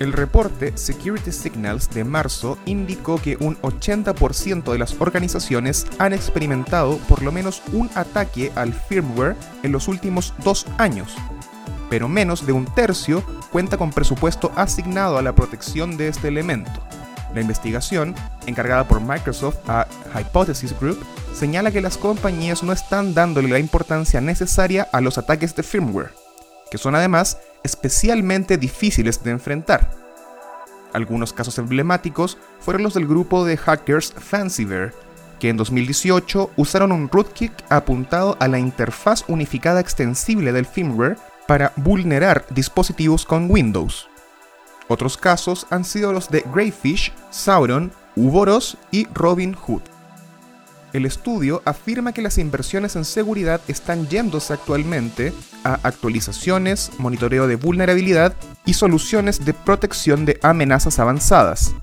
El reporte Security Signals de marzo indicó que un 80% de las organizaciones han experimentado por lo menos un ataque al firmware en los últimos dos años, pero menos de un tercio cuenta con presupuesto asignado a la protección de este elemento. La investigación, encargada por Microsoft a Hypothesis Group, señala que las compañías no están dándole la importancia necesaria a los ataques de firmware, que son además especialmente difíciles de enfrentar. Algunos casos emblemáticos fueron los del grupo de hackers Fancyver, que en 2018 usaron un rootkit apuntado a la interfaz unificada extensible del firmware para vulnerar dispositivos con Windows. Otros casos han sido los de Greyfish, Sauron, Uboros y Robin Hood. El estudio afirma que las inversiones en seguridad están yéndose actualmente a actualizaciones, monitoreo de vulnerabilidad y soluciones de protección de amenazas avanzadas.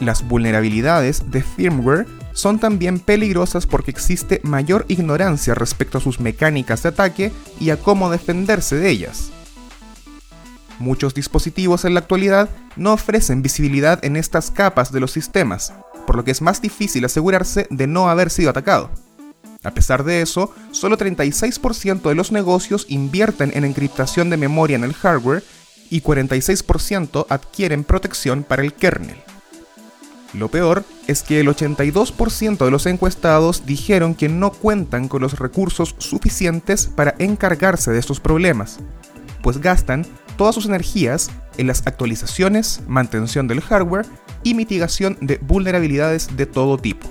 Las vulnerabilidades de firmware son también peligrosas porque existe mayor ignorancia respecto a sus mecánicas de ataque y a cómo defenderse de ellas. Muchos dispositivos en la actualidad no ofrecen visibilidad en estas capas de los sistemas, por lo que es más difícil asegurarse de no haber sido atacado. A pesar de eso, solo 36% de los negocios invierten en encriptación de memoria en el hardware y 46% adquieren protección para el kernel. Lo peor es que el 82% de los encuestados dijeron que no cuentan con los recursos suficientes para encargarse de estos problemas, pues gastan todas sus energías en las actualizaciones, mantención del hardware y mitigación de vulnerabilidades de todo tipo.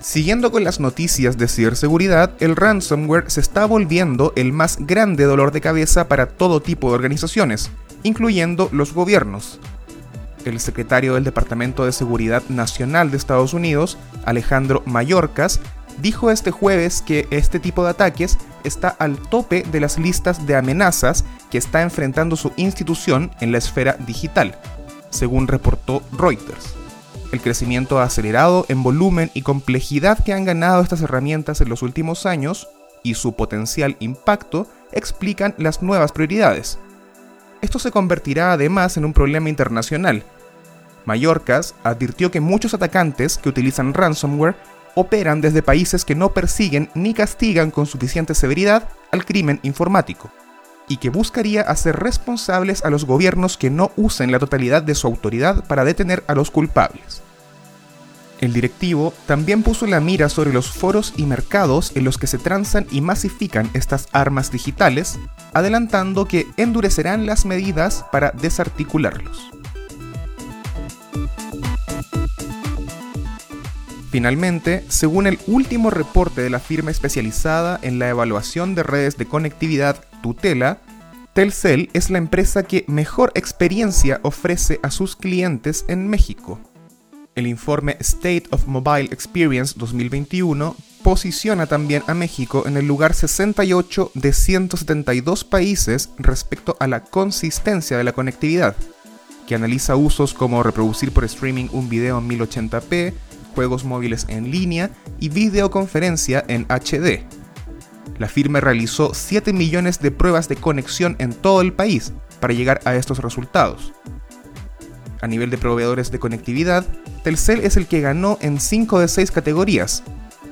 Siguiendo con las noticias de ciberseguridad, el ransomware se está volviendo el más grande dolor de cabeza para todo tipo de organizaciones, incluyendo los gobiernos. El secretario del Departamento de Seguridad Nacional de Estados Unidos, Alejandro Mayorkas, dijo este jueves que este tipo de ataques está al tope de las listas de amenazas que está enfrentando su institución en la esfera digital, según reportó Reuters. El crecimiento acelerado en volumen y complejidad que han ganado estas herramientas en los últimos años y su potencial impacto explican las nuevas prioridades. Esto se convertirá además en un problema internacional. Mallorcas advirtió que muchos atacantes que utilizan ransomware operan desde países que no persiguen ni castigan con suficiente severidad al crimen informático, y que buscaría hacer responsables a los gobiernos que no usen la totalidad de su autoridad para detener a los culpables. El directivo también puso la mira sobre los foros y mercados en los que se transan y masifican estas armas digitales, adelantando que endurecerán las medidas para desarticularlos. Finalmente, según el último reporte de la firma especializada en la evaluación de redes de conectividad Tutela, Telcel es la empresa que mejor experiencia ofrece a sus clientes en México. El informe State of Mobile Experience 2021 posiciona también a México en el lugar 68 de 172 países respecto a la consistencia de la conectividad, que analiza usos como reproducir por streaming un video en 1080p, juegos móviles en línea y videoconferencia en HD. La firma realizó 7 millones de pruebas de conexión en todo el país para llegar a estos resultados. A nivel de proveedores de conectividad, Telcel es el que ganó en 5 de 6 categorías.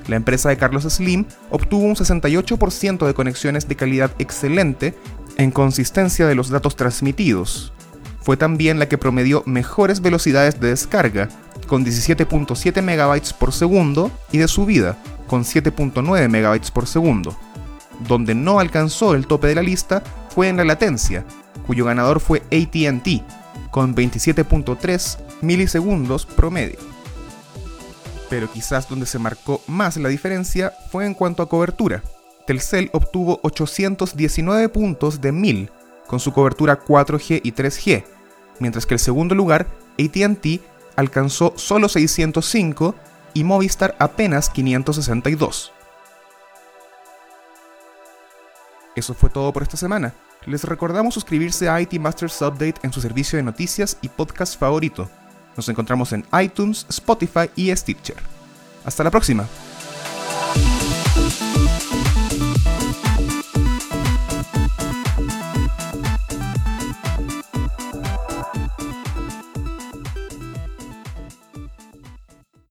La empresa de Carlos Slim obtuvo un 68% de conexiones de calidad excelente en consistencia de los datos transmitidos. Fue también la que promedió mejores velocidades de descarga, con 17.7 MB por segundo, y de subida, con 7.9 MB por segundo. Donde no alcanzó el tope de la lista fue en la latencia, cuyo ganador fue ATT, con 27.3 milisegundos promedio. Pero quizás donde se marcó más la diferencia fue en cuanto a cobertura. Telcel obtuvo 819 puntos de 1000 con su cobertura 4G y 3G, mientras que el segundo lugar, ATT, alcanzó solo 605 y Movistar apenas 562. Eso fue todo por esta semana. Les recordamos suscribirse a IT Masters Update en su servicio de noticias y podcast favorito. Nos encontramos en iTunes, Spotify y Stitcher. Hasta la próxima.